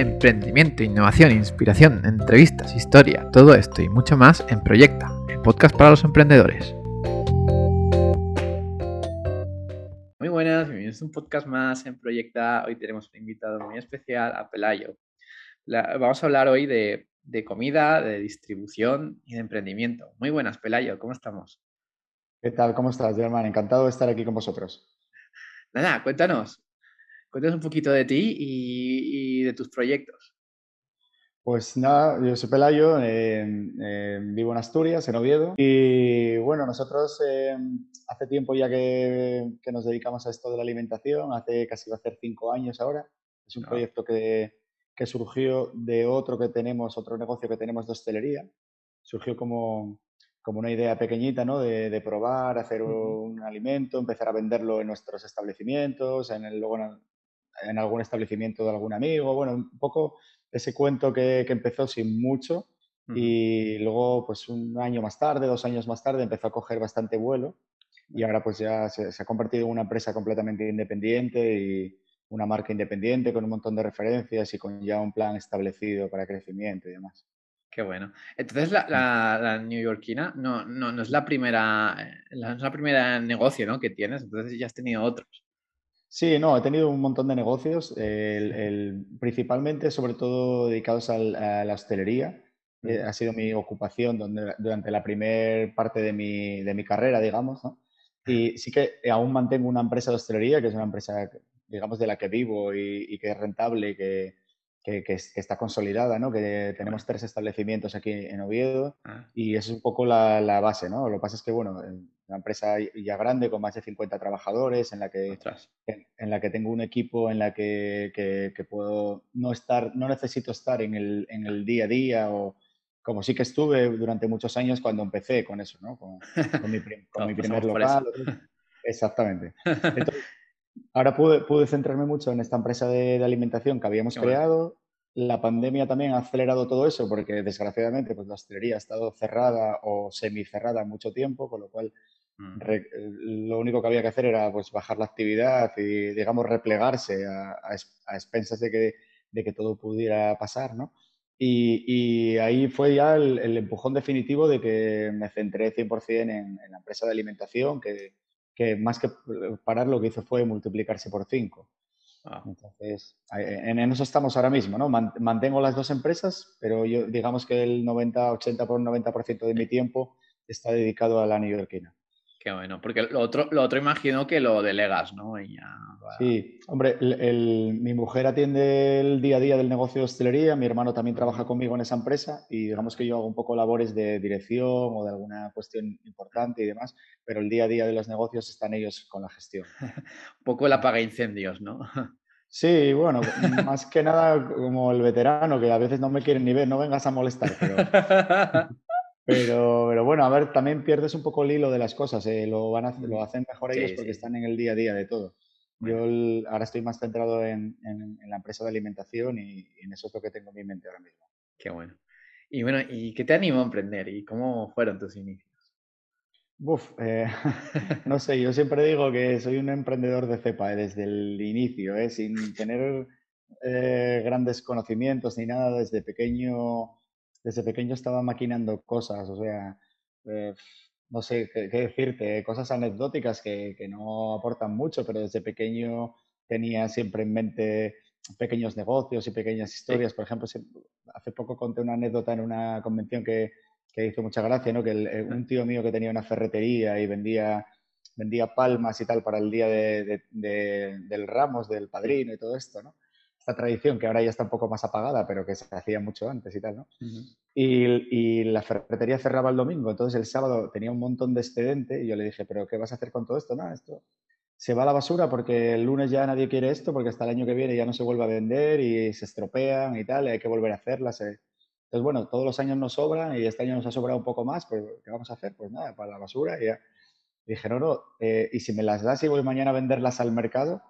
Emprendimiento, innovación, inspiración, entrevistas, historia, todo esto y mucho más en Proyecta, el podcast para los emprendedores. Muy buenas, bienvenidos a un podcast más en Proyecta. Hoy tenemos un invitado muy especial, a Pelayo. vamos a hablar hoy de, de comida, de distribución y de emprendimiento. Muy buenas, Pelayo, ¿cómo estamos? ¿Qué tal? ¿Cómo estás, Germán? Encantado de estar aquí con vosotros. Nada, cuéntanos, Cuéntanos un poquito de ti y, de tus proyectos. Pues nada, yo soy Pelayo, vivo en Asturias, en Oviedo. Y bueno, nosotros eh, hace tiempo ya que, nos dedicamos a esto de la alimentación, hace casi va a ser cinco años ahora. Es un ah. proyecto que, que, surgió de otro que tenemos, otro negocio que tenemos de hostelería. Surgió como, como una idea pequeñita, ¿no? De, de probar, hacer un, alimento, empezar a venderlo en nuestros establecimientos, en el, luego en algún establecimiento de algún amigo, bueno, un poco ese cuento que, empezó sin mucho y luego pues un año más tarde, dos años más tarde empezó a coger bastante vuelo y ahora pues ya se, ha convertido en una empresa completamente independiente y una marca independiente con un montón de referencias y con ya un plan establecido para crecimiento y demás. Qué bueno. Entonces la, la, la neoyorquina no, no, no, es la primera, no es la primera negocio ¿no? que tienes, entonces ya has tenido otros. Sí, no, he tenido un montón de negocios, principalmente, sobre todo dedicados a la hostelería. Eh, ha sido mi ocupación durante la primera parte de mi, de mi carrera, digamos. ¿no? Y sí que aún mantengo una empresa de hostelería, que es una empresa, digamos, de la que vivo y, que es rentable, que, que, que, está consolidada, ¿no? Que tenemos tres establecimientos aquí en Oviedo ah. y eso es un poco la, la, base, ¿no? Lo que pasa es que, bueno, una empresa ya grande con más de 50 trabajadores en la que, en, la que tengo un equipo en la que, que, puedo no estar, no necesito estar en el, en el, día a día o como sí que estuve durante muchos años cuando empecé con eso, ¿no? Con, mi, con mi primer local. Exactamente. Entonces, ahora pude, pude, centrarme mucho en esta empresa de, alimentación que habíamos creado. La pandemia también ha acelerado todo eso porque desgraciadamente pues, la hostelería ha estado cerrada o semicerrada mucho tiempo, con lo cual. Lo único que había que hacer era pues, bajar la actividad y, digamos, replegarse a, a, expensas de que, de que, todo pudiera pasar, ¿no? Y, y ahí fue ya el, empujón definitivo de que me centré 100% en, en la empresa de alimentación, que, que más que parar lo que hizo fue multiplicarse por cinco. Ah. Entonces, en eso estamos ahora mismo, ¿no? Mantengo las dos empresas, pero yo digamos que el 90, 80 por 90% de mi tiempo está dedicado a la neoyorquina. Qué bueno, porque lo otro, lo otro imagino que lo delegas, ¿no? Sí, hombre, mi mujer atiende el día a día del negocio de hostelería, mi hermano también trabaja conmigo en esa empresa y digamos que yo hago un poco labores de dirección o de alguna cuestión importante y demás, pero el día a día de los negocios están ellos con la gestión. un poco el apaga incendios, ¿no? Sí, bueno, más que nada como el veterano, que a veces no me quieren ni ver, no vengas a molestar, pero... Pero, pero, bueno, a ver, también pierdes un poco el hilo de las cosas. Eh, lo, van a, lo mm, hacen mejor ellos porque están en el día a día de todo. Yo ahora estoy más centrado en, en, la empresa de alimentación y, en eso es lo que tengo en mi mente ahora mismo. Qué bueno. Y bueno, ¿y qué te animó a emprender y cómo fueron tus inicios? Uf, eh, no sé, yo siempre digo que soy un emprendedor de cepa eh, desde el inicio, eh, sin tener grandes conocimientos ni nada. Desde pequeño desde pequeño estaba maquinando cosas, o sea, eh, no sé qué, decirte, cosas anecdóticas que, que, no aportan mucho, pero desde pequeño tenía siempre en mente pequeños negocios y pequeñas historias. Por ejemplo, hace poco conté una anécdota en una convención que, que hizo mucha gracia, ¿no? Que eh, un tío mío que tenía una ferretería y vendía, vendía palmas y tal para el día de, del Ramos, del padrino y todo esto, ¿no? Esta tradición que ahora ya está un poco más apagada, pero que se hacía mucho antes y tal, ¿no? y, y, la ferretería cerraba el domingo, entonces el sábado tenía un montón de excedente y yo le dije, ¿pero qué vas a hacer con todo esto? No, esto se va a la basura porque el lunes ya nadie quiere esto, porque hasta el año que viene ya no se vuelve a vender y se estropean y tal, y hay que volver a hacerlas. Eh. Entonces, bueno, todos los años nos sobran y este año nos ha sobrado un poco más, pues ¿qué vamos a hacer? Pues nada, para la basura y ya. dije, no, no, eh, y si me las das y voy mañana a venderlas al mercado,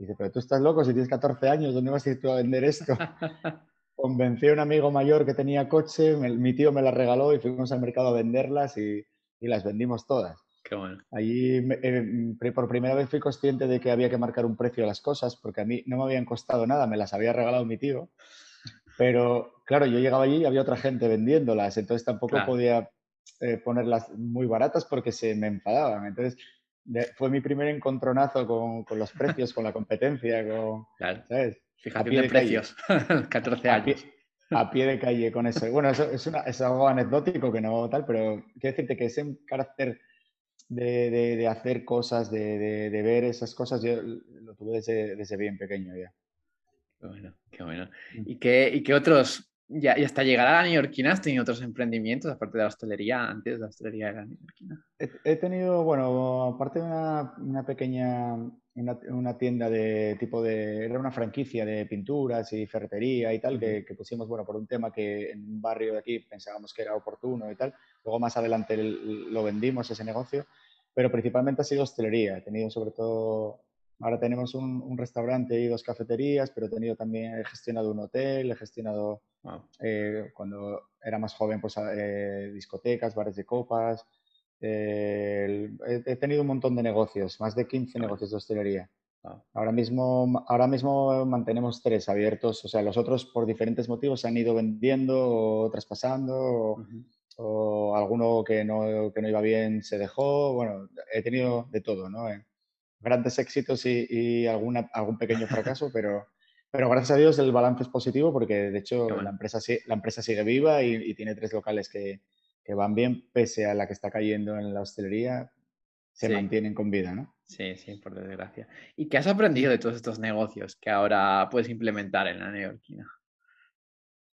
Dice, pero tú estás loco, si tienes 14 años, ¿dónde vas a ir tú a vender esto? Convencí a un amigo mayor que tenía coche, mi tío me las regaló y fuimos al mercado a venderlas y, las vendimos todas. Qué bueno. Allí eh, por primera vez fui consciente de que había que marcar un precio a las cosas, porque a mí no me habían costado nada, me las había regalado mi tío. Pero claro, yo llegaba allí y había otra gente vendiéndolas, entonces tampoco podía eh, ponerlas muy baratas porque se me enfadaban. Entonces fue mi primer encontronazo con, con, los precios, con la competencia, con, claro. ¿sabes? Fíjate de, precios, 14 años. A pie, de calle con eso. Bueno, eso es, una, es algo anecdótico que no tal, pero quiero decirte que ese carácter de, de, hacer cosas, de, de, ver esas cosas, yo lo tuve desde, desde bien pequeño ya. Qué bueno, qué bueno. Mm. ¿Y qué, y qué otros y hasta llegar a la neoyorquina has tenido otros emprendimientos, aparte de la hostelería, antes de la hostelería de la neoyorquina. He, tenido, bueno, aparte de una, una pequeña, una, una, tienda de tipo de, era una franquicia de pinturas y ferretería y tal, que, que, pusimos, bueno, por un tema que en un barrio de aquí pensábamos que era oportuno y tal. Luego más adelante lo vendimos ese negocio, pero principalmente ha sido hostelería. He tenido sobre todo Ahora tenemos un, restaurante y dos cafeterías, pero he tenido también, he gestionado un hotel, he gestionado, eh, cuando era más joven, pues eh, discotecas, bares de copas. Eh, he, tenido un montón de negocios, más de 15 negocios de hostelería. Ahora, mismo, ahora mismo mantenemos tres abiertos, o sea, los otros por diferentes motivos se han ido vendiendo o traspasando, o, alguno que no, que no, iba bien se dejó. Bueno, he tenido de todo, ¿no? grandes éxitos y, alguna, algún pequeño fracaso, pero, pero gracias a Dios el balance es positivo porque de hecho la, empresa, la empresa sigue viva y, tiene tres locales que, que, van bien, pese a la que está cayendo en la hostelería, se mantienen con vida, ¿no? Sí, sí, por desgracia. ¿Y qué has aprendido de todos estos negocios que ahora puedes implementar en la neoyorquina?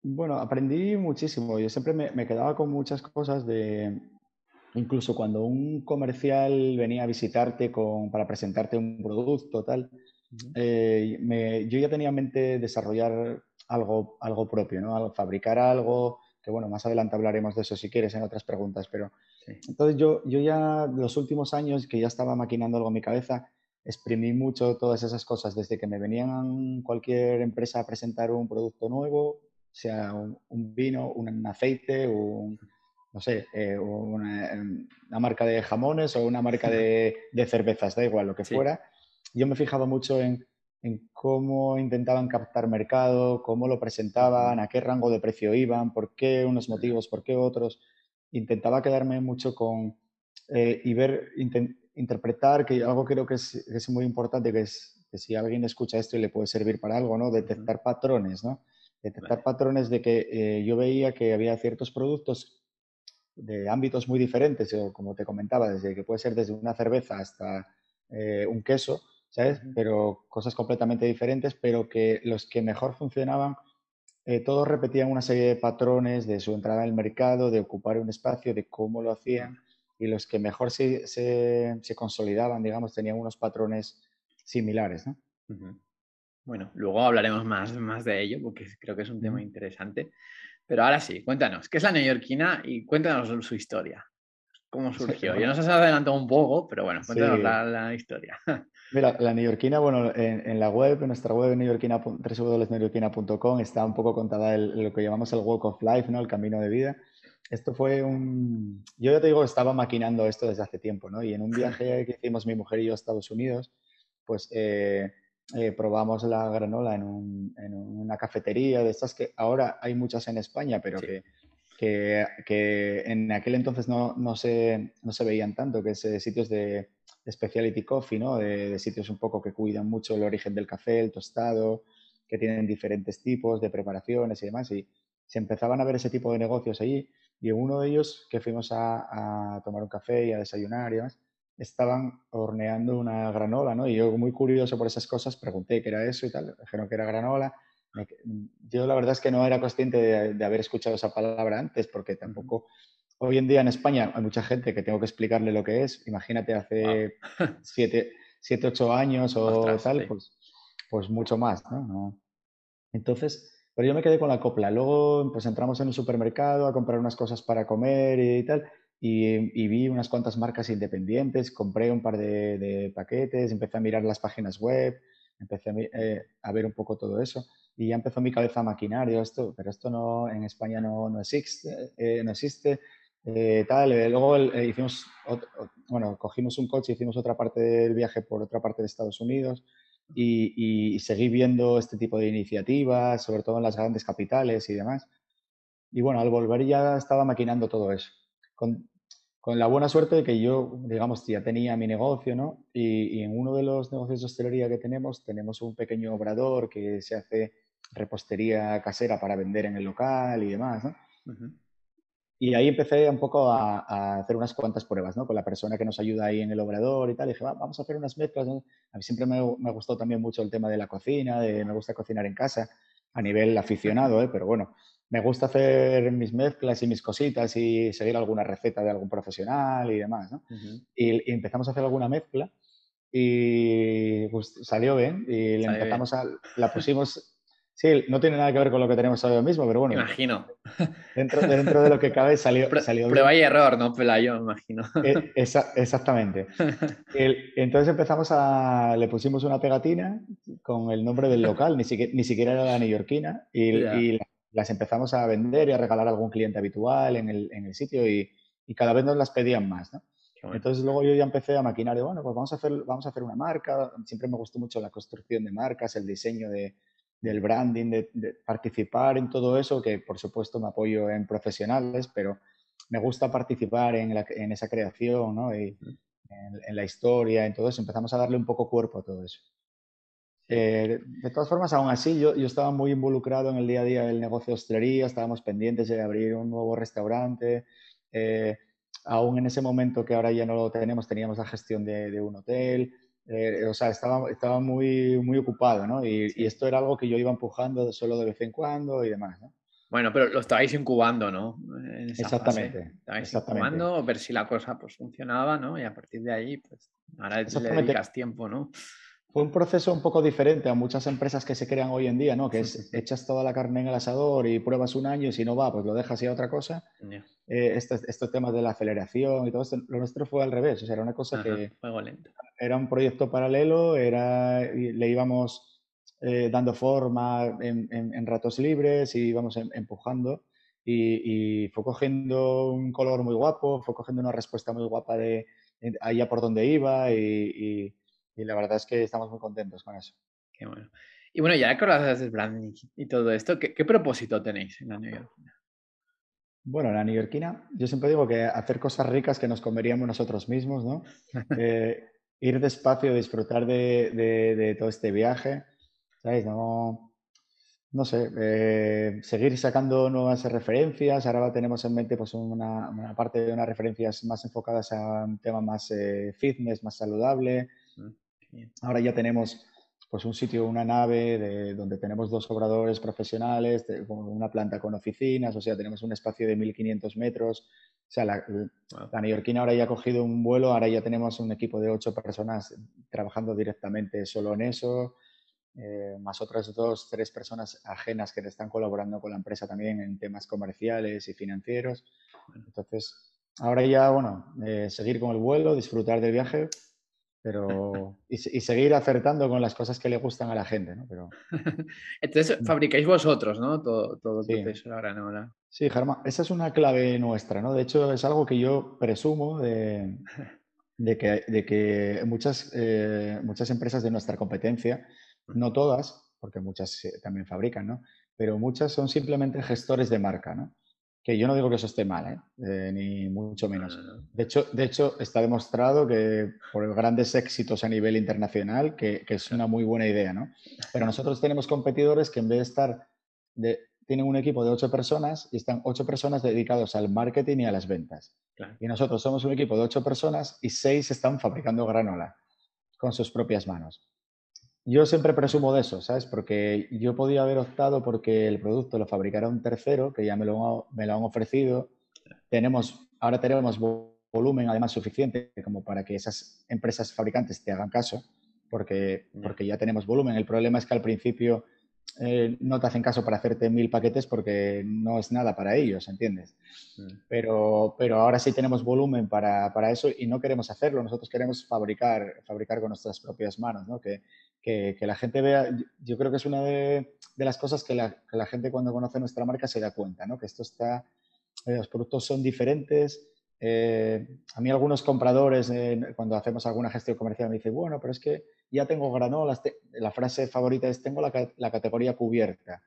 Bueno, aprendí muchísimo. Yo siempre me, me quedaba con muchas cosas de, Incluso cuando un comercial venía a visitarte con, para presentarte un producto, tal, eh, yo ya tenía en mente desarrollar algo, algo propio, ¿no? fabricar algo, que bueno, más adelante hablaremos de eso si quieres en otras preguntas, pero entonces yo, yo ya los últimos años que ya estaba maquinando algo en mi cabeza, exprimí mucho todas esas cosas, desde que me venían cualquier empresa a presentar un producto nuevo, sea un, un vino, un aceite, un, no sé, eh, una, marca de jamones o una marca de, cervezas, da igual, lo que fuera. Yo me he fijado mucho en, cómo intentaban captar mercado, cómo lo presentaban, a qué rango de precio iban, por qué unos motivos, por qué otros. Intentaba quedarme mucho con eh, y ver, interpretar, que algo creo que es, es, muy importante, que es que si alguien escucha esto y le puede servir para algo, ¿no? Detectar patrones, ¿no? Detectar patrones de que eh, yo veía que había ciertos productos de ámbitos muy diferentes, como te comentaba, desde que puede ser desde una cerveza hasta eh, un queso, ¿sabes? Pero cosas completamente diferentes, pero que los que mejor funcionaban, eh, todos repetían una serie de patrones de su entrada al mercado, de ocupar un espacio, de cómo lo hacían, y los que mejor se, se, consolidaban, digamos, tenían unos patrones similares, ¿no? Bueno, luego hablaremos más, más de ello, porque creo que es un tema interesante. Pero ahora sí, cuéntanos, ¿qué es la neoyorquina? Y cuéntanos su historia. ¿Cómo surgió? Ya nos has adelantado un poco, pero bueno, cuéntanos la, historia. Mira, la neoyorquina, bueno, en, la web, en nuestra web, www.neoyorquina.com, está un poco contada lo que llamamos el walk of life, ¿no? El camino de vida. Esto fue un... Yo ya te digo, estaba maquinando esto desde hace tiempo, ¿no? Y en un viaje que hicimos mi mujer y yo a Estados Unidos, pues... Eh, eh, probamos la granola en, una cafetería de estas que ahora hay muchas en España, pero que, que, en aquel entonces no, no, se, no se veían tanto, que es eh, sitios de, specialty coffee, ¿no? De, sitios un poco que cuidan mucho el origen del café, el tostado, que tienen diferentes tipos de preparaciones y demás. Y se empezaban a ver ese tipo de negocios allí. Y en uno de ellos, que fuimos a, a tomar un café y a desayunar y demás, estaban horneando una granola, ¿no? Y yo, muy curioso por esas cosas, pregunté qué era eso y tal, dijeron que era granola. Yo la verdad es que no era consciente de, haber escuchado esa palabra antes, porque tampoco... Hoy en día en España hay mucha gente que tengo que explicarle lo que es. Imagínate hace siete, siete, ocho años o tal, pues, pues mucho más, ¿no? Entonces, pero yo me quedé con la copla. Luego, pues entramos en un supermercado a comprar unas cosas para comer y tal y, vi unas cuantas marcas independientes, compré un par de, paquetes, empecé a mirar las páginas web, empecé a, eh, a, ver un poco todo eso y ya empezó mi cabeza a maquinar, esto, pero esto no, en España no, no existe, eh, no existe eh, tal. Eh, luego hicimos, bueno, cogimos un coche, hicimos otra parte del viaje por otra parte de Estados Unidos y, seguí viendo este tipo de iniciativas, sobre todo en las grandes capitales y demás. Y bueno, al volver ya estaba maquinando todo eso. Con, con la buena suerte de que yo, digamos, ya tenía mi negocio, ¿no? Y, en uno de los negocios de hostelería que tenemos, tenemos un pequeño obrador que se hace repostería casera para vender en el local y demás, ¿no? Y ahí empecé un poco a, hacer unas cuantas pruebas, ¿no? Con la persona que nos ayuda ahí en el obrador y tal. Y dije, vamos a hacer unas mezclas. A mí siempre me, me, gustó también mucho el tema de la cocina, de, me gusta cocinar en casa, a nivel aficionado, ¿eh? Pero bueno, me gusta hacer mis mezclas y mis cositas y seguir alguna receta de algún profesional y demás, ¿no? y, empezamos a hacer alguna mezcla y pues, salió bien y le empezamos a, la pusimos Sí, no tiene nada que ver con lo que tenemos ahora mismo, pero bueno. Imagino. Dentro, dentro de lo que cabe salió, salió Prueba y error, ¿no? Pelayo, imagino. E, exactamente. entonces empezamos a... Le pusimos una pegatina con el nombre del local, ni siquiera, ni siquiera era la neoyorquina, y, las empezamos a vender y a regalar a algún cliente habitual en el, en el sitio y, y, cada vez nos las pedían más, ¿no? Entonces luego yo ya empecé a maquinar de, bueno, pues vamos a, hacer, vamos a hacer una marca. Siempre me gustó mucho la construcción de marcas, el diseño de, del branding, de, participar en todo eso, que por supuesto me apoyo en profesionales, pero me gusta participar en, en esa creación, ¿no? Y en, la historia, en todo eso. Empezamos a darle un poco cuerpo a todo eso. Eh, de todas formas, aún así, yo, yo, estaba muy involucrado en el día a día del negocio de hostelería, estábamos pendientes de abrir un nuevo restaurante. Eh, aún en ese momento que ahora ya no lo tenemos, teníamos la gestión de, de un hotel. Eh, o sea, estaba, estaba muy, muy ocupado, ¿no? Y, esto era algo que yo iba empujando solo de vez en cuando y demás, ¿no? Bueno, pero lo estabais incubando, ¿no? exactamente. Estabais incubando, ver si la cosa pues funcionaba, ¿no? Y a partir de ahí, pues ahora le dedicas tiempo, ¿no? Fue un proceso un poco diferente a muchas empresas que se crean hoy en día, ¿no? Que es echas toda la carne en el asador y pruebas un año y si no va, pues lo dejas y a otra cosa. Eh, estos, temas de la aceleración y todo esto, lo nuestro fue al revés, o sea, era una cosa que... Era un proyecto paralelo, era, le íbamos eh, dando forma en, ratos libres y íbamos em, empujando y, fue cogiendo un color muy guapo, fue cogiendo una respuesta muy guapa de, allá por donde iba y y la verdad es que estamos muy contentos con eso. Qué bueno. Y bueno, ya que hablas del branding y todo esto, ¿qué, propósito tenéis en la neoyorquina? Bueno, en la neoyorquina, yo siempre digo que hacer cosas ricas que nos comeríamos nosotros mismos, ¿no? Eh, ir despacio, disfrutar de, todo este viaje, ¿sabes? No, no sé, eh, seguir sacando nuevas referencias. Ahora tenemos en mente pues, una, parte de unas referencias más enfocadas a un tema más eh, fitness, más saludable. Ahora ya tenemos pues un sitio, una nave de, donde tenemos dos obradores profesionales, una planta con oficinas, o sea, tenemos un espacio de 1500 metros. O sea, la, la, neoyorquina ahora ya ha cogido un vuelo, ahora ya tenemos un equipo de ocho personas trabajando directamente solo en eso, eh, más otras dos, tres personas ajenas que están colaborando con la empresa también en temas comerciales y financieros. Entonces, ahora ya, bueno, eh, seguir con el vuelo, disfrutar del viaje, pero y, seguir acertando con las cosas que le gustan a la gente, ¿no? Pero... Entonces fabricáis vosotros, ¿no? Todo, todo el proceso ahora, ¿no? Sí, Germán, esa es una clave nuestra, ¿no? De hecho, es algo que yo presumo de, de, que, de que, muchas, eh, muchas empresas de nuestra competencia, no todas, porque muchas también fabrican, ¿no? Pero muchas son simplemente gestores de marca, ¿no? Que yo no digo que eso esté mal, ¿eh? Eh, ni mucho menos. De hecho, de hecho, está demostrado que por grandes éxitos a nivel internacional, que, es una muy buena idea, ¿no? Pero nosotros tenemos competidores que en vez de estar, de, tienen un equipo de ocho personas y están ocho personas dedicados al marketing y a las ventas. Y nosotros somos un equipo de ocho personas y seis están fabricando granola con sus propias manos. Yo siempre presumo de eso, ¿sabes? Porque yo podía haber optado porque el producto lo fabricara un tercero, que ya me lo, me lo han ofrecido. Tenemos, ahora tenemos volumen además suficiente como para que esas empresas fabricantes te hagan caso, porque, porque ya tenemos volumen. El problema es que al principio eh, no te hacen caso para hacerte mil paquetes porque no es nada para ellos, ¿entiendes? Mm. Pero, pero ahora sí tenemos volumen para, para, eso y no queremos hacerlo. Nosotros queremos fabricar, fabricar con nuestras propias manos, ¿no? Que, que, que la gente vea, yo creo que es una de, de las cosas que la, que la, gente cuando conoce nuestra marca se da cuenta, ¿no? Que esto está eh, los productos son diferentes. Eh, a mí algunos compradores, cuando hacemos alguna gestión comercial, me dicen, bueno, pero es que ya tengo granolas. la frase favorita es, tengo la, categoría cubierta.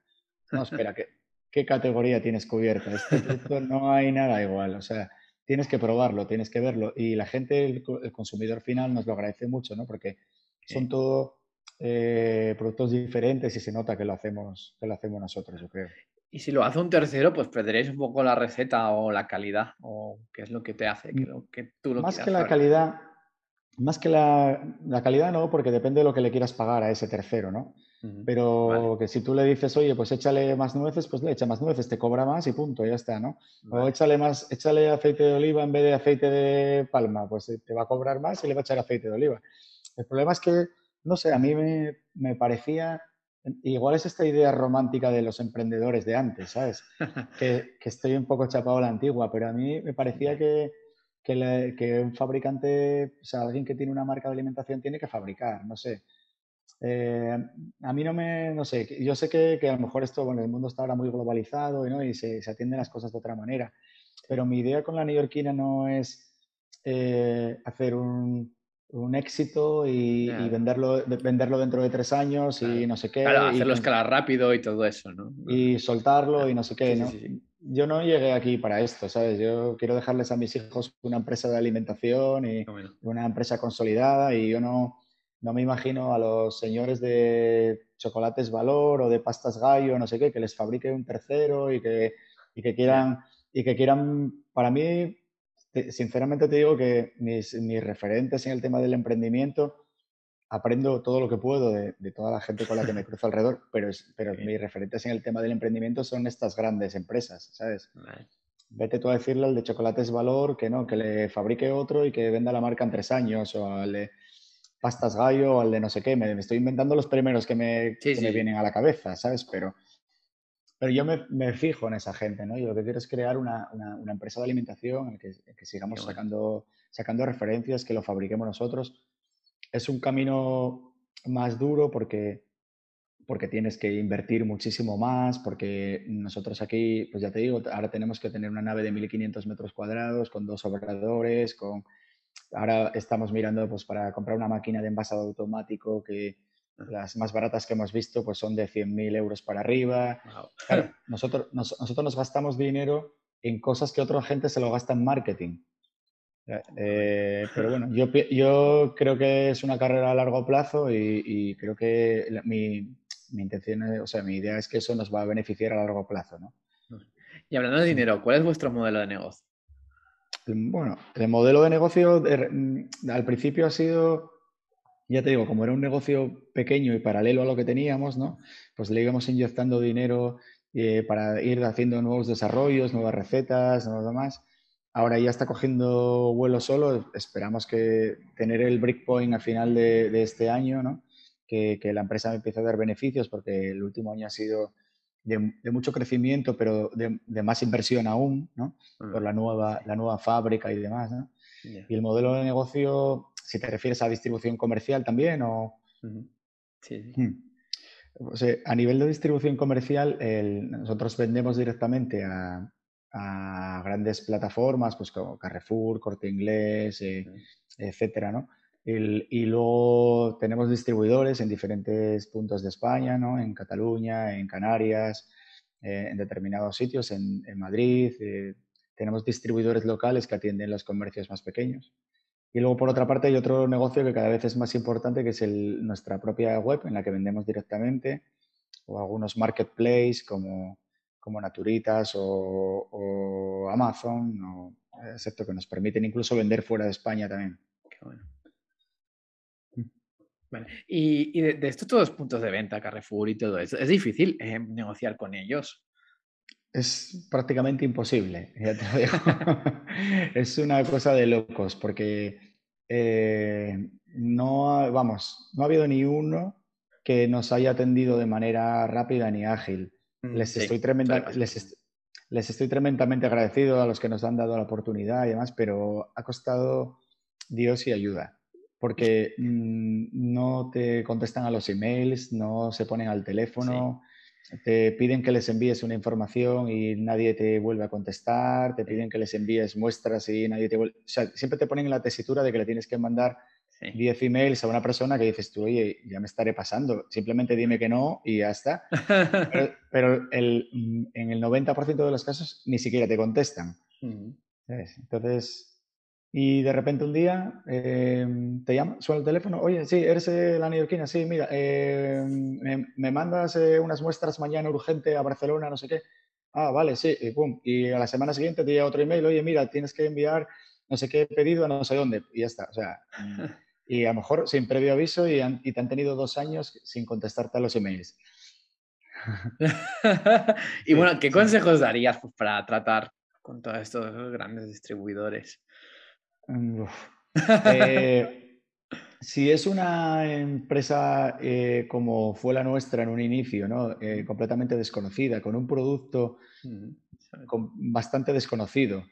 No, espera, ¿qué, ¿qué categoría tienes cubierta? Este producto no hay nada igual. O sea, tienes que probarlo, tienes que verlo. Y la gente, el, consumidor final, nos lo agradece mucho, ¿no? Porque son todo eh, productos diferentes y se nota que lo, hacemos, que lo hacemos nosotros, yo creo. Y si lo hace un tercero, pues perderéis un poco la receta o la calidad, o qué es lo que te hace que, mm, que tú lo Más que la calidad, más que la, la, calidad no, porque depende de lo que le quieras pagar a ese tercero, ¿no? Pero que si tú le dices, oye, pues échale más nueces, pues le echa más nueces, te cobra más y punto, ya está, ¿no? O échale más, échale aceite de oliva en vez de aceite de palma, pues te va a cobrar más y le va a echar aceite de oliva. El problema es que, no sé, a mí me, me parecía, igual es esta idea romántica de los emprendedores de antes, ¿sabes? que, que, estoy un poco chapado a la antigua, pero a mí me parecía que, que, que un fabricante, o sea, alguien que tiene una marca de alimentación tiene que fabricar, no sé eh, a mí no me, no sé, yo sé que, que, a lo mejor esto, bueno, el mundo está ahora muy globalizado ¿no? y se, se, atienden las cosas de otra manera, pero mi idea con la neoyorquina no es eh, hacer un, un éxito y, venderlo, venderlo dentro de tres años y no sé qué. Claro, hacerlo escalar rápido y todo eso, ¿no? Y soltarlo y no sé qué, ¿no? Yo no llegué aquí para esto, ¿sabes? Yo quiero dejarles a mis hijos una empresa de alimentación y una empresa consolidada y yo no no me imagino a los señores de chocolates valor o de pastas gallo, no sé qué, que les fabrique un tercero y que, y que quieran, y que quieran, para mí, sinceramente te digo que mis, mis, referentes en el tema del emprendimiento, aprendo todo lo que puedo de, de toda la gente con la que me cruzo alrededor, pero, pero mis referentes en el tema del emprendimiento son estas grandes empresas, ¿sabes? Vete tú a decirle al de chocolates valor que no, que le fabrique otro y que venda la marca en tres años o al de pastas gallo o al de no sé qué. Me, estoy inventando los primeros que, me, me, vienen a la cabeza, ¿sabes? Pero, pero yo me, me, fijo en esa gente, ¿no? Yo lo que quiero es crear una, una, empresa de alimentación en que, que sigamos sacando, sacando referencias, que lo fabriquemos nosotros. Es un camino más duro porque porque tienes que invertir muchísimo más, porque nosotros aquí, pues ya te digo, ahora tenemos que tener una nave de 1.500 metros cuadrados con dos obradores, con Ahora estamos mirando pues, para comprar una máquina de envasado automático que las más baratas que hemos visto pues, son de 100.000 euros para arriba. nosotros, nosotros nos gastamos dinero en cosas que otra gente se lo gasta en marketing. Eh, eh, pero bueno, yo, yo creo que es una carrera a largo plazo y, creo que mi, mi, intención, o sea, mi idea es que eso nos va a beneficiar a largo plazo, ¿no? Y hablando de dinero, ¿cuál es vuestro modelo de negocio? Bueno, el modelo de negocio al principio ha sido, ya te digo, como era un negocio pequeño y paralelo a lo que teníamos, ¿no? Pues le íbamos inyectando dinero eh, para ir haciendo nuevos desarrollos, nuevas recetas, nuevos demás. Ahora ya está cogiendo vuelo solo. Esperamos que tener el breakpoint al final de, este año, ¿no? Que, que la empresa empiece a dar beneficios porque el último año ha sido de, mucho crecimiento, pero de, más inversión aún, ¿no? Por la nueva, la nueva fábrica y demás, ¿no? Y el modelo de negocio, si te refieres a distribución comercial también, o... Sí, hmm. a nivel de distribución comercial, nosotros vendemos directamente a, grandes plataformas, pues como Carrefour, Corte Inglés, eh, etcétera, ¿no? y luego tenemos distribuidores en diferentes puntos de España, ¿no? en Cataluña, en Canarias, eh, en determinados sitios, en, Madrid. Eh, tenemos distribuidores locales que atienden los comercios más pequeños. Y luego, por otra parte, hay otro negocio que cada vez es más importante, que es nuestra propia web en la que vendemos directamente, o algunos marketplaces como, como Naturitas o, o Amazon, o, excepto que nos permiten incluso vender fuera de España también. Qué bueno. Y, de, estos todos puntos de venta, Carrefour y todo eso, ¿es difícil eh, negociar con ellos? Es prácticamente imposible, ya te lo digo. es una cosa de locos porque eh, no, vamos, no ha habido ni uno que nos haya atendido de manera rápida ni ágil. Mm, les, estoy les, les estoy tremendamente agradecido a los que nos han dado la oportunidad y demás, pero ha costado Dios y ayuda porque mm, no te contestan a los emails, no se ponen al teléfono. Te piden que les envíes una información y nadie te vuelve a contestar, te piden que les envíes muestras y nadie te vuelve... O sea, siempre te ponen en la tesitura de que le tienes que mandar 10 emails a una persona que dices tú, oye, ya me estaré pasando, simplemente dime que no y ya está. Pero, el, en el 90% de los casos ni siquiera te contestan. Entonces, y de repente un día em, te llama, suena el teléfono, oye, sí, eres eh, la neoyorquina, sí, mira, em, me, mandas eh, unas muestras mañana urgente a Barcelona, no sé qué. Ah, vale, sí, y pum. Y a la semana siguiente te llega otro email, oye, mira, tienes que enviar no sé qué pedido a no sé dónde, y ya está. O sea, y a lo mejor sin previo aviso y, y te han tenido dos años sin contestarte a los emails. y bueno, ¿qué consejos darías pues, para tratar con todos estos grandes distribuidores? Mm, eh, si es una empresa eh, como fue la nuestra en un inicio, ¿no? Eh, completamente desconocida, con un producto bastante desconocido,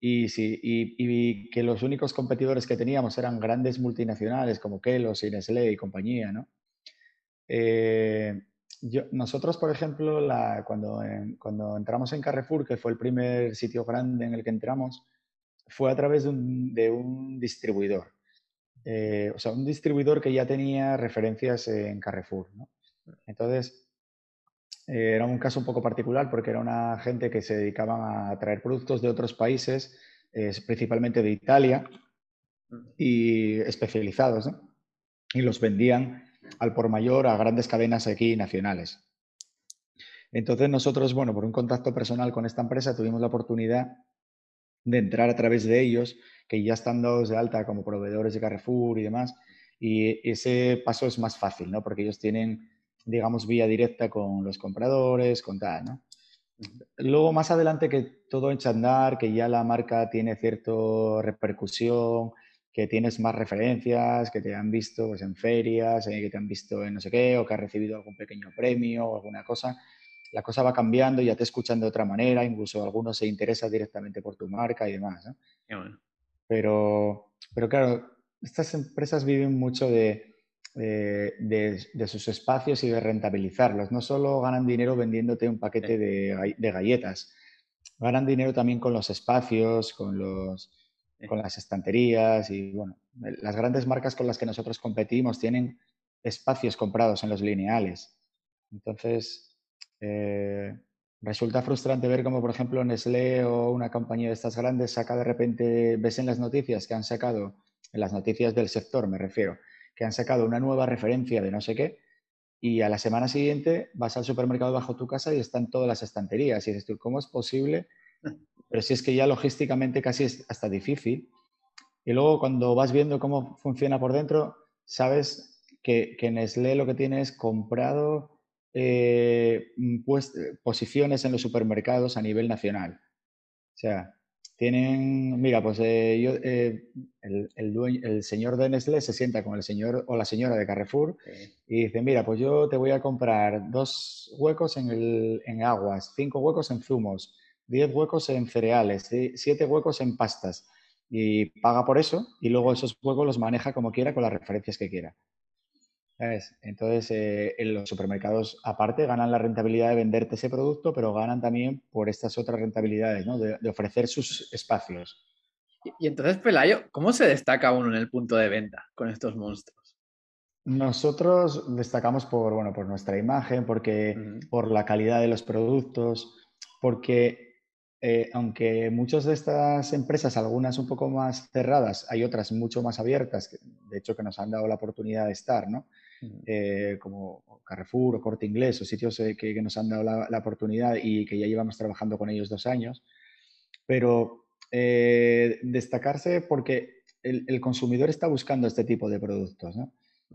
y, si, y, que los únicos competidores que teníamos eran grandes multinacionales como Kelos y Nestlé y compañía, ¿no? nosotros, por ejemplo, la, cuando, cuando entramos en Carrefour, que fue el primer sitio grande en el que entramos, fue a través de un, distribuidor. Eh, o sea, un distribuidor que ya tenía referencias en Carrefour. Entonces, eh, era un caso un poco particular porque era una gente que se dedicaba a traer productos de otros países, principalmente de Italia, y especializados, y los vendían al por mayor a grandes cadenas aquí nacionales. Entonces nosotros, bueno, por un contacto personal con esta empresa tuvimos la oportunidad de entrar a través de ellos, que ya están dados de alta como proveedores de Carrefour y demás, y ese paso es más fácil, ¿no? Porque ellos tienen, digamos, vía directa con los compradores, con tal, ¿no? Luego, más adelante, que todo echa a andar, que ya la marca tiene cierta repercusión, que tienes más referencias, que te han visto pues, en ferias, eh, que te han visto en no sé qué, o que has recibido algún pequeño premio o alguna cosa, la cosa va cambiando, ya te escuchan de otra manera, incluso algunos se interesan directamente por tu marca y demás. pero, pero claro, estas empresas viven mucho de, de, sus espacios y de rentabilizarlos. No solo ganan dinero vendiéndote un paquete de, de galletas, ganan dinero también con los espacios, con, los, con las estanterías y bueno, las grandes marcas con las que nosotros competimos tienen espacios comprados en los lineales. Entonces, eh, resulta frustrante ver como, por ejemplo, Nestlé o una compañía de estas grandes saca de repente, ves en las noticias que han sacado, en las noticias del sector me refiero, que han sacado una nueva referencia de no sé qué, y a la semana siguiente vas al supermercado bajo tu casa y están todas las estanterías. Y dices tú, ¿cómo es posible? Pero si es que ya logísticamente casi es hasta difícil. Y luego cuando vas viendo cómo funciona por dentro, sabes que, que Nestlé lo que tiene es comprado eh, mm, pues, eh, posiciones en los supermercados a nivel nacional. O sea, tienen, mira, pues eh, yo, el, el, señor de Nestlé se sienta con el señor o la señora de Carrefour y dice, mira, pues yo te voy a comprar dos huecos en, el, en aguas, cinco huecos en zumos, diez huecos en cereales, siete huecos en pastas y paga por eso y luego esos huecos los maneja como quiera con las referencias que quiera. Entonces, eh, en los supermercados, aparte, ganan la rentabilidad de venderte ese producto, pero ganan también por estas otras rentabilidades, ¿no? de, ofrecer sus espacios. Y, entonces, Pelayo, ¿cómo se destaca uno en el punto de venta con estos monstruos? Nosotros destacamos por, bueno, por nuestra imagen, porque, por la calidad de los productos, porque eh, aunque muchas de estas empresas, algunas un poco más cerradas, hay otras mucho más abiertas, de hecho que nos han dado la oportunidad de estar, ¿no? Eh, como Carrefour o Corte Inglés o sitios eh, que, nos han dado la, oportunidad y que ya llevamos trabajando con ellos dos años. Pero eh, destacarse porque el, consumidor está buscando este tipo de productos.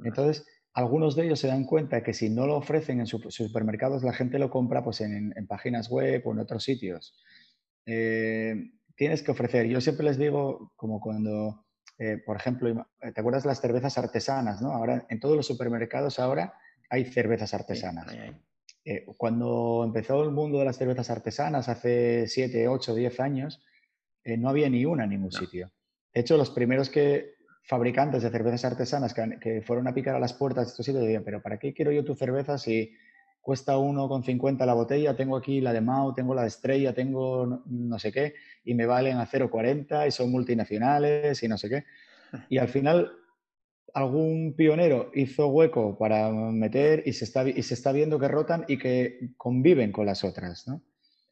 Entonces, algunos de ellos se dan cuenta que si no lo ofrecen en sus supermercados, la gente lo compra pues, en, en páginas web o en otros sitios. tienes que ofrecer. Yo siempre les digo, como cuando eh, por ejemplo, eh, ¿te acuerdas las cervezas artesanas? ¿no? Ahora, en todos los supermercados ahora hay cervezas artesanas. Eh, cuando empezó el mundo de las cervezas artesanas, hace 7, 8, 10 años, no había ni una en ningún sitio. De hecho, los primeros que, fabricantes de cervezas artesanas que, fueron a picar a las puertas de estos sitios decían, pero ¿para qué quiero yo tu cerveza si cuesta 1,50 la botella, tengo aquí la de Mao, tengo la de Estrella, tengo no sé qué, y me valen a 0,40 y son multinacionales y no sé qué. Y al final algún pionero hizo hueco para meter y se está, y se está viendo que rotan y que conviven con las otras, ¿no?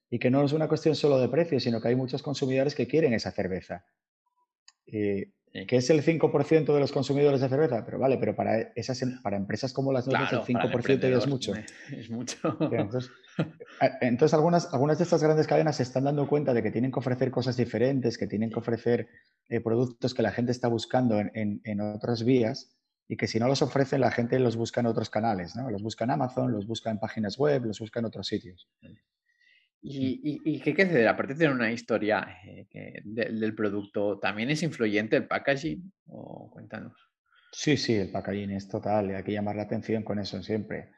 Y que no es una cuestión solo de precio, sino que hay muchos consumidores que quieren esa cerveza. Eh, que es el 5% de los consumidores de cerveza, pero vale, pero para, esas, em, para empresas como las nuestras el 5% ya es mucho. Es mucho. Entonces, algunas, algunas de estas grandes cadenas se están dando cuenta de que tienen que ofrecer cosas diferentes, que tienen que ofrecer eh, productos que la gente está buscando en, en, otras vías y que si no los ofrecen la gente los busca en otros canales, ¿no? Los busca en Amazon, los busca en páginas web, los busca en otros sitios. ¿Y, qué quiere decir? Aparte de tener una historia eh, del producto, ¿también es influyente el packaging? O cuéntanos. Sí, sí, el packaging es total. Hay que llamar la atención con eso siempre.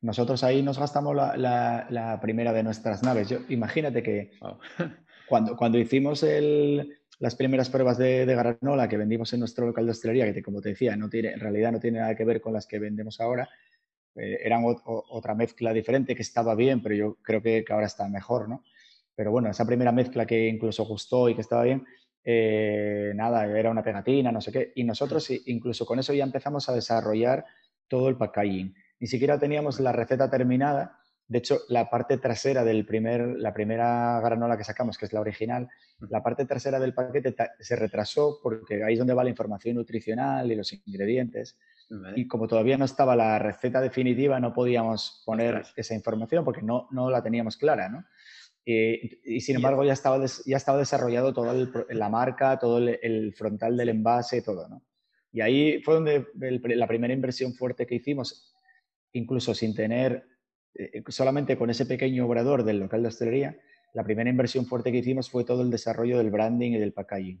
Nosotros ahí nos gastamos la, primera de nuestras naves. Yo, imagínate que cuando, cuando hicimos las primeras pruebas de, de, granola que vendimos en nuestro local de hostelería, que como te decía, no tiene, en realidad no tiene nada que ver con las que vendemos ahora, eh, eran otra mezcla diferente que estaba bien, pero yo creo que, ahora está mejor, ¿no? Pero bueno, esa primera mezcla que incluso gustó y que estaba bien, eh, nada, era una pegatina, no sé qué. Y nosotros incluso con eso ya empezamos a desarrollar todo el packaging. Ni siquiera teníamos la receta terminada. De hecho, la parte trasera del primer, la primera granola que sacamos, que es la original, la parte trasera del paquete se retrasó porque ahí es donde va la información nutricional y los ingredientes. Y como todavía no estaba la receta definitiva, no podíamos poner esa información porque no, no la teníamos clara, ¿no? Y, sin embargo ya estaba, ya estaba desarrollado toda la marca, todo el, frontal del envase, todo, ¿no? Y ahí fue donde la primera inversión fuerte que hicimos, incluso sin tener, eh, solamente con ese pequeño obrador del local de hostelería, la primera inversión fuerte que hicimos fue todo el desarrollo del branding y del packaging.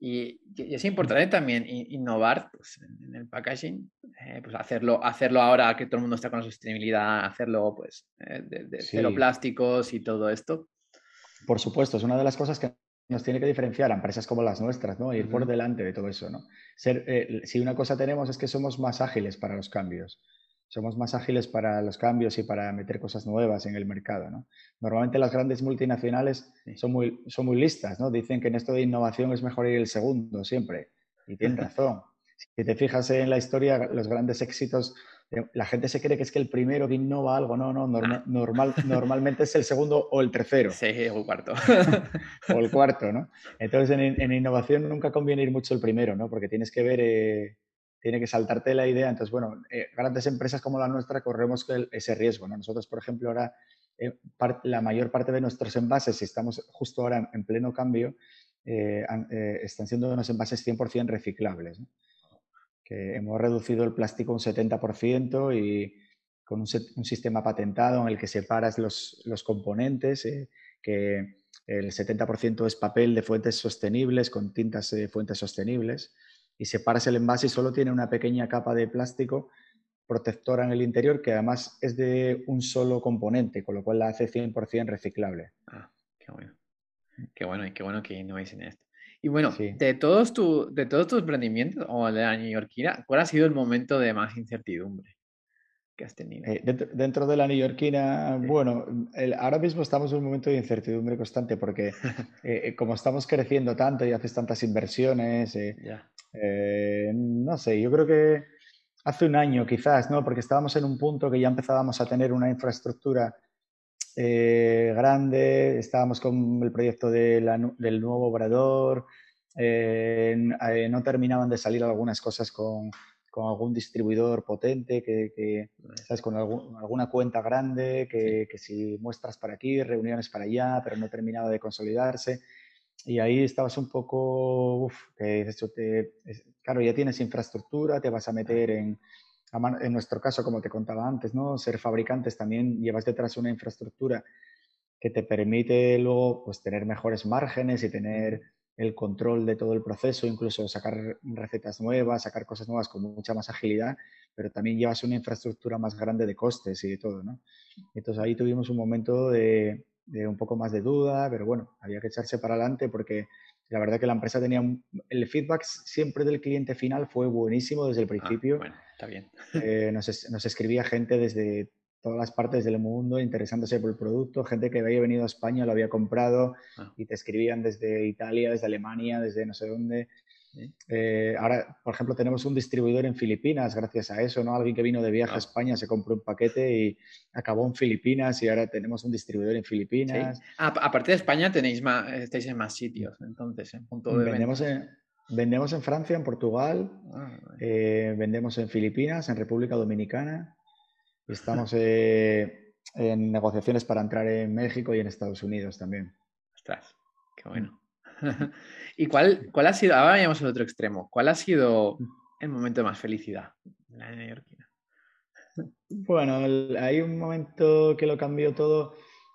Y, es importante también innovar pues, en el packaging, eh, pues hacerlo, hacerlo ahora que todo el mundo está con la sostenibilidad, hacerlo pues eh, de, cero plásticos y todo esto. Por supuesto, es una de las cosas que nos tiene que diferenciar a empresas como las nuestras, ¿no? Ir por delante de todo eso, ¿no? Ser, eh, si una cosa tenemos es que somos más ágiles para los cambios somos más ágiles para los cambios y para meter cosas nuevas en el mercado. ¿no? Normalmente las grandes multinacionales son muy, son muy listas, ¿no? dicen que en esto de innovación es mejor ir el segundo siempre, y tienen razón. Si te fijas en la historia, los grandes éxitos, eh, la gente se cree que es que el primero que innova algo, no, no, ah. normal, normalmente es el segundo o el tercero. Sí, o el cuarto. o el cuarto, ¿no? Entonces en, en, innovación nunca conviene ir mucho el primero, ¿no? Porque tienes que ver... Eh, tiene que saltarte la idea. Entonces, bueno, eh, grandes empresas como la nuestra corremos ese riesgo. ¿no? Nosotros, por ejemplo, ahora eh, la mayor parte de nuestros envases, si estamos justo ahora en, pleno cambio, eh, están siendo unos envases 100% reciclables. Que hemos reducido el plástico un 70% y con un, sistema patentado en el que separas los, los componentes, que el 70% es papel de fuentes sostenibles con tintas de fuentes sostenibles y separas el envase y solo tiene una pequeña capa de plástico protectora en el interior que además es de un solo componente, con lo cual la hace 100% reciclable. Ah, qué bueno. Qué bueno y qué bueno que innovéis en esto. Y bueno, de, todos tu, de todos tus emprendimientos o de la neoyorquina, ¿cuál ha sido el momento de más incertidumbre que has tenido? Eh, dentro, de la neoyorquina, bueno, ahora mismo estamos en un momento de incertidumbre constante porque eh, eh, como estamos creciendo tanto y haces tantas inversiones, eh, no sé, yo creo que hace un año quizás, ¿no? Porque estábamos en un punto que ya empezábamos a tener una infraestructura eh, grande, estábamos con el proyecto del nuevo obrador, eh, no terminaban de salir algunas cosas con, algún distribuidor potente, que, ¿sabes? con alguna cuenta grande, que, que, si muestras para aquí, reuniones para allá, pero no terminaba de consolidarse. Y ahí estabas un poco, uf, te, claro, ya tienes infraestructura, te vas a meter en, en nuestro caso, como te contaba antes, ¿no? Ser fabricantes también llevas detrás una infraestructura que te permite luego pues, tener mejores márgenes y tener el control de todo el proceso, incluso sacar recetas nuevas, sacar cosas nuevas con mucha más agilidad, pero también llevas una infraestructura más grande de costes y de todo, ¿no? Entonces ahí tuvimos un momento de, de un poco más de duda, pero bueno, había que echarse para adelante porque la verdad que la empresa tenía el feedback siempre del cliente final fue buenísimo desde el ah, principio. bueno, está bien. Eh, nos, nos, escribía gente desde todas las partes del mundo interesándose por el producto, gente que había venido a España, lo había comprado Ah. y te escribían desde Italia, desde Alemania, desde no sé dónde. Eh, ahora, por ejemplo, tenemos un distribuidor en Filipinas gracias a eso, ¿no? Alguien que vino de viaje a. España, se compró un paquete y acabó en Filipinas y ahora tenemos un distribuidor en Sí. Filipinas. Ah, a- aparte de España tenéis más, estáis en más sitios, entonces, en punto de Vendemos en, vendemos en Francia, en Portugal, Ah, eh, vendemos en Filipinas, en República Dominicana. Estamos eh, en negociaciones para entrar en México y en Estados Unidos también. Ostras, qué bueno. ¿Y cuál, cuál ha sido, ahora vayamos al otro extremo, cuál ha sido el momento de más felicidad en la neoyorquina? Bueno, el- hay un momento que lo cambió todo.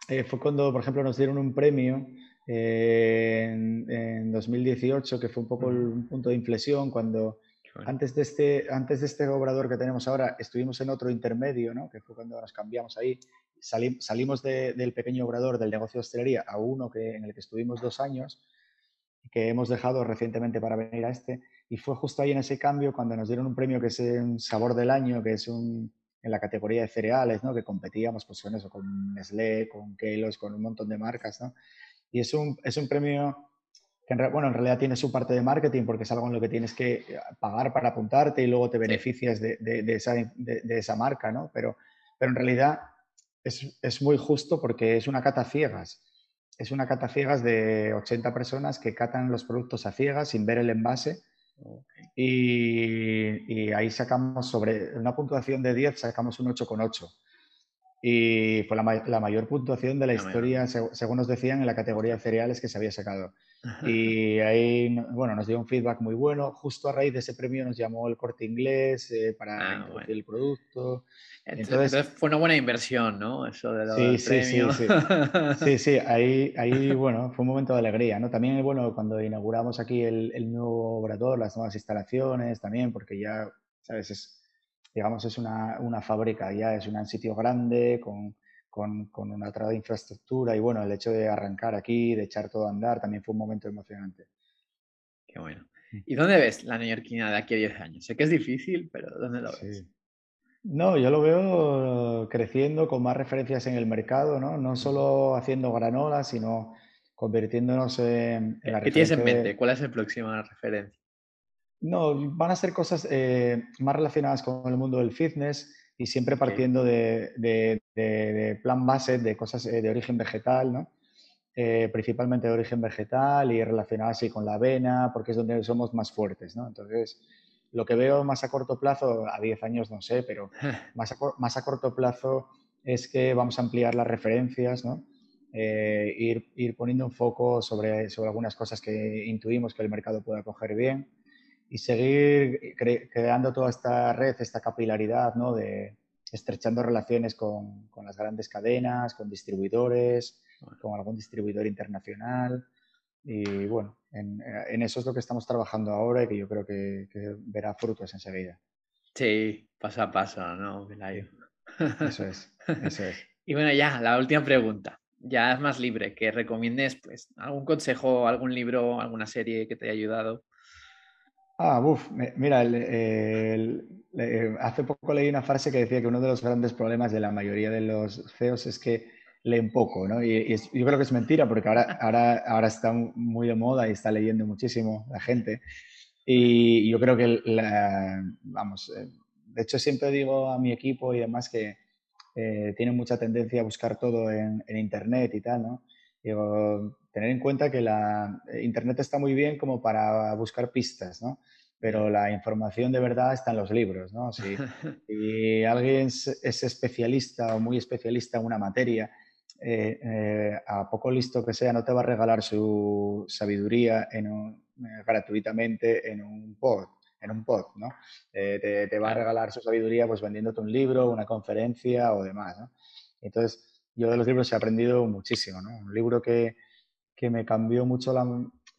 eh, fue cuando, por ejemplo, nos dieron un premio eh, en, en 2018, que fue un poco el un punto de inflexión, cuando bueno. antes de, este, antes de este obrador que tenemos ahora, estuvimos en otro intermedio, ¿no? que fue cuando nos cambiamos ahí. Sali- salimos de- del pequeño obrador del negocio de hostelería a uno que, en el que estuvimos dos años, que hemos dejado recientemente para venir a este. Y fue justo ahí en ese cambio cuando nos dieron un premio que es un sabor del año, que es un, en la categoría de cereales, ¿no? que competíamos pues, con eso, con Nestlé, con Kelos, con un montón de marcas. ¿no? Y es un, es un premio que en, re- bueno, en realidad tiene su parte de marketing porque es algo en lo que tienes que eh, pagar para apuntarte y luego te beneficias de, de- de esa, de esa marca, ¿no? Pero, pero en realidad es, es muy justo porque es una cata ciegas. Es una cata ciegas de 80 personas que catan los productos a ciegas sin ver el envase y, y ahí sacamos sobre una puntuación de 10, sacamos un 8,8. Y fue la, ma- la mayor puntuación de la historia, seg- según nos decían, en la categoría de cereales que se había sacado. Y ahí, no- bueno, nos dio un feedback muy bueno. Justo a raíz de ese premio nos llamó el corte inglés eh, para Ah, bueno. el producto. Entonces, Entonces- fue una buena inversión, ¿no? Eso de lo Sí, del sí, sí, sí. Sí, sí, ahí, ahí, bueno, fue un momento de alegría, ¿no? También, bueno, cuando inauguramos aquí el, el nuevo obrador, las nuevas instalaciones, también, porque ya, ¿sabes? Es, digamos, es una, una fábrica, ya es un sitio grande, con, con, con una otra infraestructura, y bueno, el hecho de arrancar aquí, de echar todo a andar, también fue un momento emocionante. Qué bueno. Mm. ¿Y dónde ves la neoyorquina de aquí a 10 años? Sé que es difícil, pero ¿dónde lo ves? Sí. No, yo lo veo creciendo con más referencias en el mercado, ¿no? No solo haciendo granola, sino convirtiéndonos en, en la ¿Qué tienes en mente? ¿Cuál es la próxima referencia? No, van a ser cosas eh, más relacionadas con el mundo del fitness y siempre partiendo de, de- de- de plan base, de cosas eh, de origen vegetal, ¿no? Eh, principalmente de origen vegetal y relacionadas así con la avena, porque es donde somos más fuertes, ¿no? Entonces, lo que veo más a corto plazo, a 10 años no sé, pero más a, más a corto plazo es que vamos a ampliar las referencias, ¿no? Eh, ir, ir poniendo un foco sobre, sobre algunas cosas que intuimos que el mercado pueda coger bien y seguir cre- creando toda esta red, esta capilaridad, ¿no? De estrechando relaciones con, con las grandes cadenas, con distribuidores, Bueno. con algún distribuidor internacional. Y bueno, en, en eso es lo que estamos trabajando ahora y que yo creo que, que verá frutos enseguida. Sí, paso a paso, ¿no? Eso es, eso es. Y bueno, ya, la última pregunta. Ya es más libre, que recomiendes pues algún consejo, algún libro, alguna serie que te haya ayudado. Ah, me- mira, hace poco leí una frase que decía que uno de los grandes problemas de la mayoría de los CEOs es que leen poco, ¿no? Y, es- yo creo que es mentira porque ahora, ahora, ahora está muy de moda y está leyendo muchísimo la gente. Y yo creo que, vamos, eh, de hecho siempre digo a mi equipo y demás que eh, tienen mucha tendencia a buscar todo en, en Internet y tal, ¿no? Digo, tener en cuenta que la, eh, Internet está muy bien como para buscar pistas, ¿no? Pero la información de verdad está en los libros, ¿no? Si, si alguien es, es especialista o muy especialista en una materia, eh, eh, a poco listo que sea, no te va a regalar su sabiduría en un- eh, gratuitamente en un pod, en un pod, ¿no? Te, te va a regalar su sabiduría pues vendiéndote un libro, una conferencia o demás, ¿no? Entonces, yo de los libros he aprendido muchísimo, ¿no? Un libro que, que me cambió mucho la...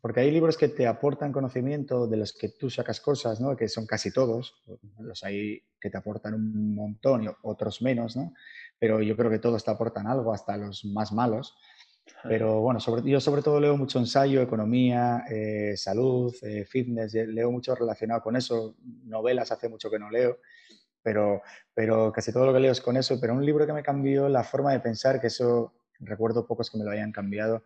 Porque hay libros que te aportan conocimiento de los que tú sacas cosas, ¿no? Que son casi todos. Los hay que te aportan un montón y otros menos, ¿no? Pero yo creo que todos te aportan algo, hasta los más malos. Pero bueno, sobre, yo sobre todo leo mucho ensayo, economía, eh, salud, eh, fitness, leo mucho relacionado con eso. Novelas hace mucho que no leo. pero, pero casi todo lo que leo es con eso. Pero un libro que me cambió la forma de pensar, que eso recuerdo pocos que me lo hayan cambiado,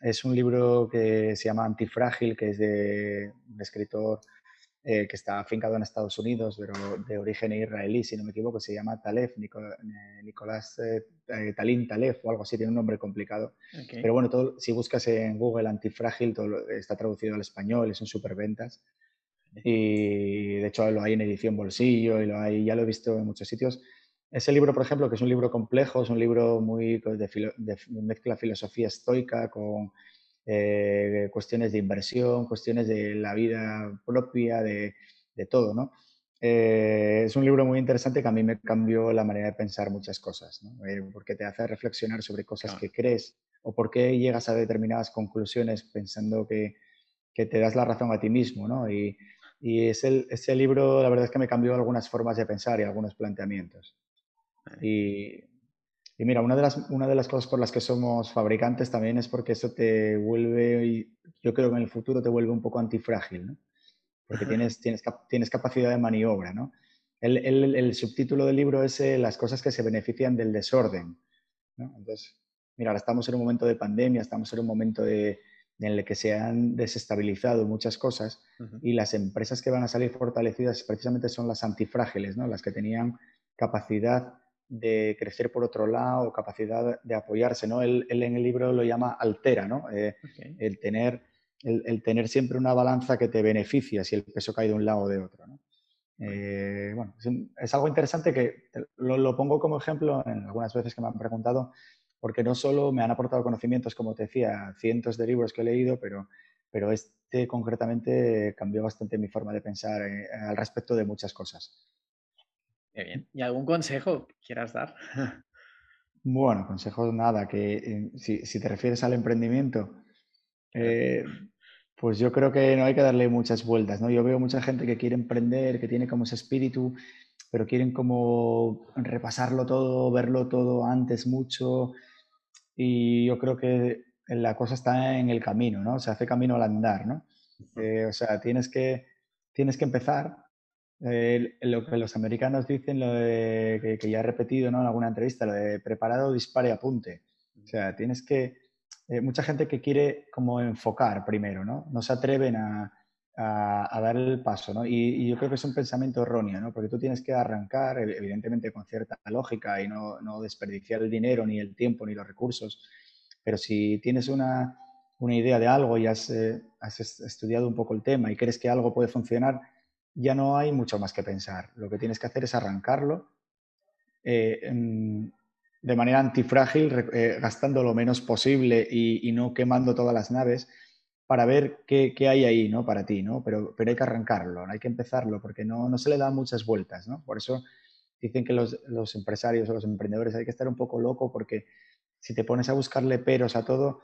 es un libro que se llama Antifrágil, que es de un escritor eh, que está afincado en Estados Unidos, pero de origen israelí, si no me equivoco, se llama Talef, eh, Nicolás eh, Talín Talef o algo así, tiene un nombre complicado. Pero bueno, todo, si buscas en Google Antifrágil, todo está traducido al español, es un superventas. Y de hecho lo hay en edición bolsillo y lo hay, ya lo he visto en muchos sitios. Ese libro, por ejemplo, que es un libro complejo, es un libro muy de, de mezcla filosofía estoica con eh, cuestiones de inversión, cuestiones de la vida propia, de, todo, ¿no? Eh, es un libro muy interesante que a mí me cambió la manera de pensar muchas cosas, ¿no? Eh, porque te hace reflexionar sobre cosas que crees o por qué llegas a determinadas conclusiones pensando que, que te das la razón a ti mismo, ¿no? Y, y ese, ese libro, la verdad es que me cambió algunas formas de pensar y algunos planteamientos. Y y mira, una de, las, una de las cosas por las que somos fabricantes también es porque eso te vuelve, y yo creo que en el futuro te vuelve un poco antifrágil, ¿no? Porque tienes, tienes, tienes capacidad de maniobra, ¿no? El, el, el subtítulo del libro es eh, Las cosas que se benefician del desorden, ¿no? Entonces, mira, ahora estamos en un momento de pandemia, estamos en un momento de, en el que se han desestabilizado muchas cosas y las empresas que van a salir fortalecidas precisamente son las antifrágiles, ¿no? Las que tenían capacidad de crecer por otro lado, capacidad de apoyarse, ¿no? Él, en el libro lo llama altera, ¿no? Eh, el, tener, el, tener siempre una balanza que te beneficia si el peso cae de un lado o de otro, ¿no? Eh, bueno, es, algo interesante que lo, pongo como ejemplo en algunas veces que me han preguntado, porque no solo me han aportado conocimientos, como te decía, cientos de libros que he leído, pero, pero este concretamente cambió bastante mi forma de pensar eh, al respecto de muchas cosas bien. ¿Y algún consejo que quieras dar? Bueno, consejos nada, que eh, si, te refieres al emprendimiento, eh, pues yo creo que no hay que darle muchas vueltas, ¿no? Yo veo mucha gente que quiere emprender, que tiene como ese espíritu, pero quieren como repasarlo todo, verlo todo antes mucho, y yo creo que la cosa está en el camino, ¿no? Se hace camino al andar, ¿no? Eh, o sea, tienes que, tienes que empezar, lo que los americanos dicen, lo de, que, ya he repetido ¿no? en alguna entrevista, lo de preparado, dispare, apunte. O sea, tienes que... Eh, mucha gente que quiere como enfocar primero, ¿no? No se atreven a, a, dar el paso, ¿no? Y, yo creo que es un pensamiento erróneo, ¿no? Porque tú tienes que arrancar, evidentemente con cierta lógica y no, no desperdiciar el dinero, ni el tiempo, ni los recursos. Pero si tienes una, una idea de algo y has, eh, has estudiado un poco el tema y crees que algo puede funcionar, ya no hay mucho más que pensar. Lo que tienes que hacer es arrancarlo eh, de manera antifrágil, eh, gastando lo menos posible y, no quemando todas las naves para ver qué, hay ahí ¿no? para ti, ¿no? Pero, pero hay que arrancarlo, hay que empezarlo, porque no, no se le dan muchas vueltas. ¿no? Por eso dicen que los, los, empresarios o los emprendedores hay que estar un poco loco porque si te pones a buscarle peros a todo,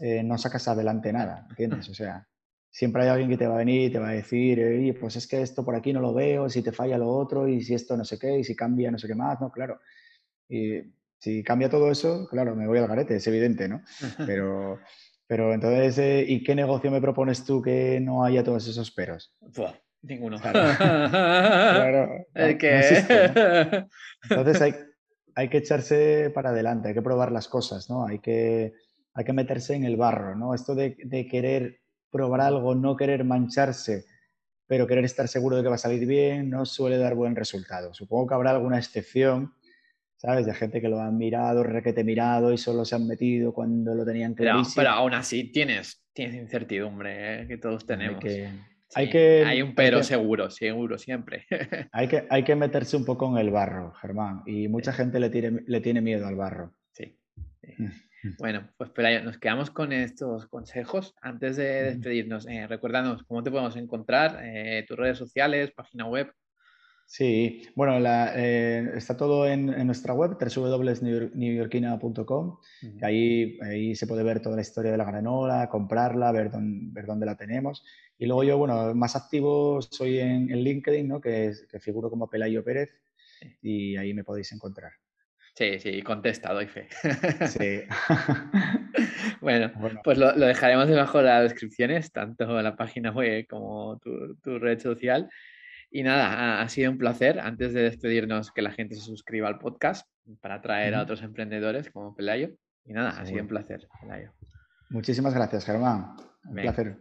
eh, no sacas adelante nada, ¿entiendes? O sea, siempre hay alguien que te va a venir y te va a decir, oye, pues es que esto por aquí no lo veo, si te falla lo otro, y si esto no sé qué, y si cambia no sé qué más, ¿no? Claro. Y si cambia todo eso, claro, me voy al garete, es evidente, ¿no? Pero, pero entonces, eh, ¿y qué negocio me propones tú que no haya todos esos peros? ninguno. Claro. Entonces hay, hay que echarse para adelante, hay que probar las cosas, ¿no? Hay que, hay que meterse en el barro, ¿no? Esto de, de querer probar algo, no querer mancharse, pero querer estar seguro de que va a salir bien, no suele dar buen resultado. Supongo que habrá alguna excepción, ¿sabes? De gente que lo han mirado, requete mirado y solo se han metido cuando lo tenían clarísimo. Pero, pero aún así tienes, tienes incertidumbre, ¿eh? que todos tenemos. Hay que, hay, un pero seguro, seguro, siempre. hay, que, hay que meterse un poco en el barro, Germán, y mucha gente le tiene, le tiene miedo al barro. Sí. Mm. Bueno, pues pero nos quedamos con estos consejos. Antes de despedirnos, eh, recuérdanos cómo te podemos encontrar, eh, tus redes sociales, página web. Sí, bueno, eh, está todo en, nuestra web, www.newyorkina.com. ahí, ahí se puede ver toda la historia de la granola, comprarla, ver, ver dónde la tenemos. Y luego yo, bueno, más activo soy en, LinkedIn, ¿no? que, que figuro como Pelayo Pérez, y ahí me podéis encontrar. Sí, sí, contesta, doy fe. Sí. bueno, pues lo, dejaremos debajo de las descripciones, tanto la página web como tu, red social. Y nada, ha sido un placer. Antes de despedirnos, que la gente se suscriba al podcast para atraer a otros emprendedores como Pelayo. Y nada, ha sido un placer, Pelayo. Muchísimas gracias, Germán. Un placer.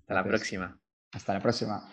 Hasta la próxima. Hasta la próxima.